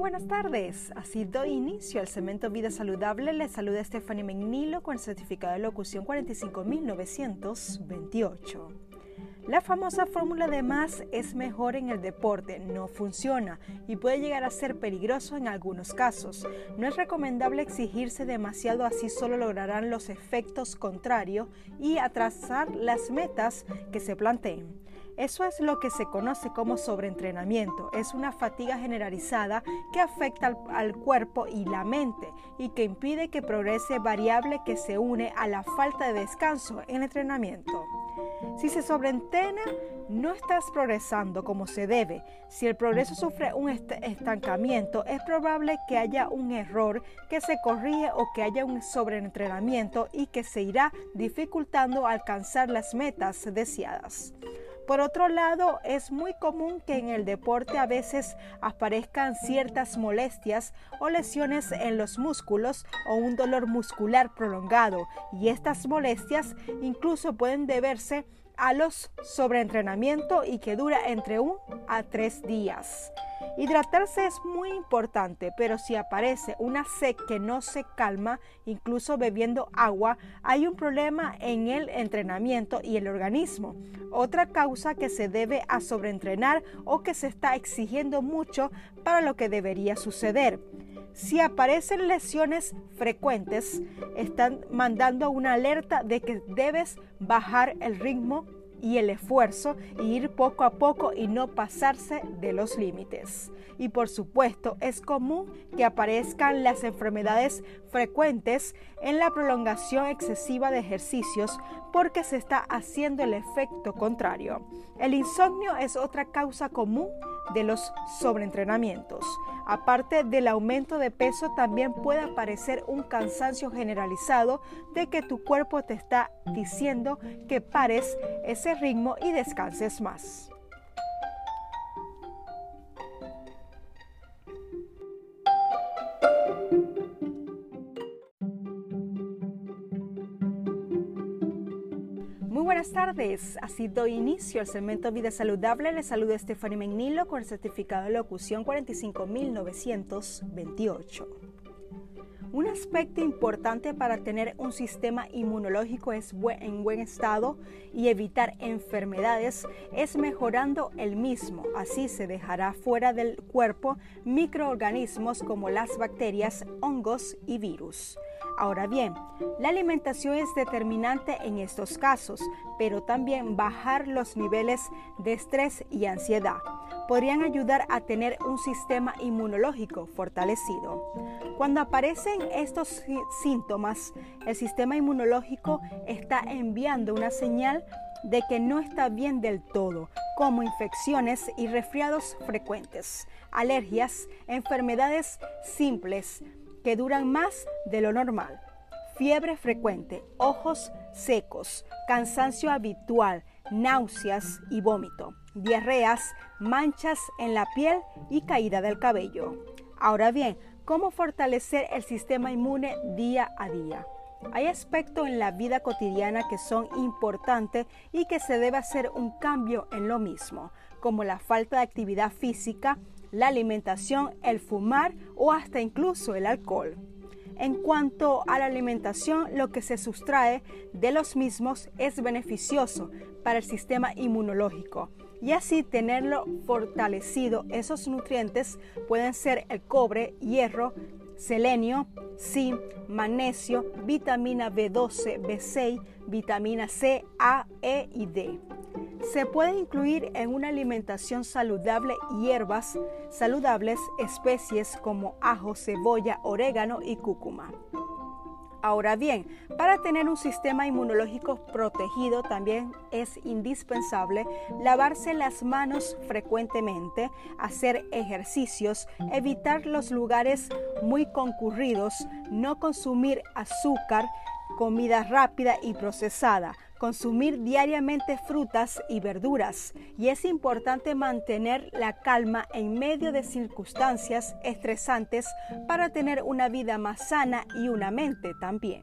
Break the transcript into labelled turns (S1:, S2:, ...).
S1: buenas tardes. Así doy inicio al Cemento Vida Saludable. Les saluda Stephanie Menilo con el certificado de locución 45928. La famosa fórmula de más es mejor en el deporte, no funciona y puede llegar a ser peligroso en algunos casos. No es recomendable exigirse demasiado así solo lograrán los efectos contrarios y atrasar las metas que se planteen. Eso es lo que se conoce como sobreentrenamiento. Es una fatiga generalizada que afecta al, cuerpo y la mente y que impide que progrese variable que se une a la falta de descanso en el entrenamiento. Si se sobreentrena, no estás progresando como se debe. Si el progreso sufre un estancamiento, es probable que haya un error que se corrige o que haya un sobreentrenamiento y que se irá dificultando alcanzar las metas deseadas. Por otro lado, es muy común que en el deporte a veces aparezcan ciertas molestias o lesiones en los músculos o un dolor muscular prolongado y estas molestias incluso pueden deberse a los sobreentrenamiento y que dura entre un a tres días. Hidratarse es muy importante, pero si aparece una sed que no se calma, incluso bebiendo agua, hay un problema en el entrenamiento y el organismo. Otra causa que se debe a sobreentrenar o que se está exigiendo mucho para lo que debería suceder. Si aparecen lesiones frecuentes, están mandando una alerta de que debes bajar el ritmo y el esfuerzo y ir poco a poco y no pasarse de los límites. Y por supuesto es común que aparezcan las enfermedades frecuentes en la prolongación excesiva de ejercicios porque se está haciendo el efecto contrario. El insomnio es otra causa común de los sobreentrenamientos. Aparte del aumento de peso, también puede aparecer un cansancio generalizado de que tu cuerpo te está diciendo que pares ese ritmo y descanses más. Muy buenas tardes, así doy inicio al segmento Vida Saludable. Les saluda Stephanie Menilo con el certificado de locución 45928. Un aspecto importante para tener un sistema inmunológico es en buen estado y evitar enfermedades es mejorando el mismo. Así se dejará fuera del cuerpo microorganismos como las bacterias, hongos y virus. Ahora bien, la alimentación es determinante en estos casos, pero también bajar los niveles de estrés y ansiedad podrían ayudar a tener un sistema inmunológico fortalecido. Cuando aparecen estos síntomas, el sistema inmunológico está enviando una señal de que no está bien del todo, como infecciones y resfriados frecuentes, alergias, enfermedades simples que duran más de lo normal, fiebre frecuente, ojos secos, cansancio habitual, náuseas y vómito, diarreas, manchas en la piel y caída del cabello. Ahora bien, ¿cómo fortalecer el sistema inmune día a día? Hay aspectos en la vida cotidiana que son importantes y que se debe hacer un cambio en lo mismo, como la falta de actividad física, la alimentación, el fumar o hasta incluso el alcohol. En cuanto a la alimentación, lo que se sustrae de los mismos es beneficioso para el sistema inmunológico y así tenerlo fortalecido. Esos nutrientes pueden ser el cobre, hierro, selenio, zinc, magnesio, vitamina B12, B6, vitamina C, A, E y D. Se puede incluir en una alimentación saludable hierbas saludables, especies como ajo, cebolla, orégano y cúrcuma. Ahora bien, para tener un sistema inmunológico protegido también es indispensable lavarse las manos frecuentemente, hacer ejercicios, evitar los lugares muy concurridos, no consumir azúcar, comida rápida y procesada, consumir diariamente frutas y verduras y es importante mantener la calma en medio de circunstancias estresantes para tener una vida más sana y una mente también.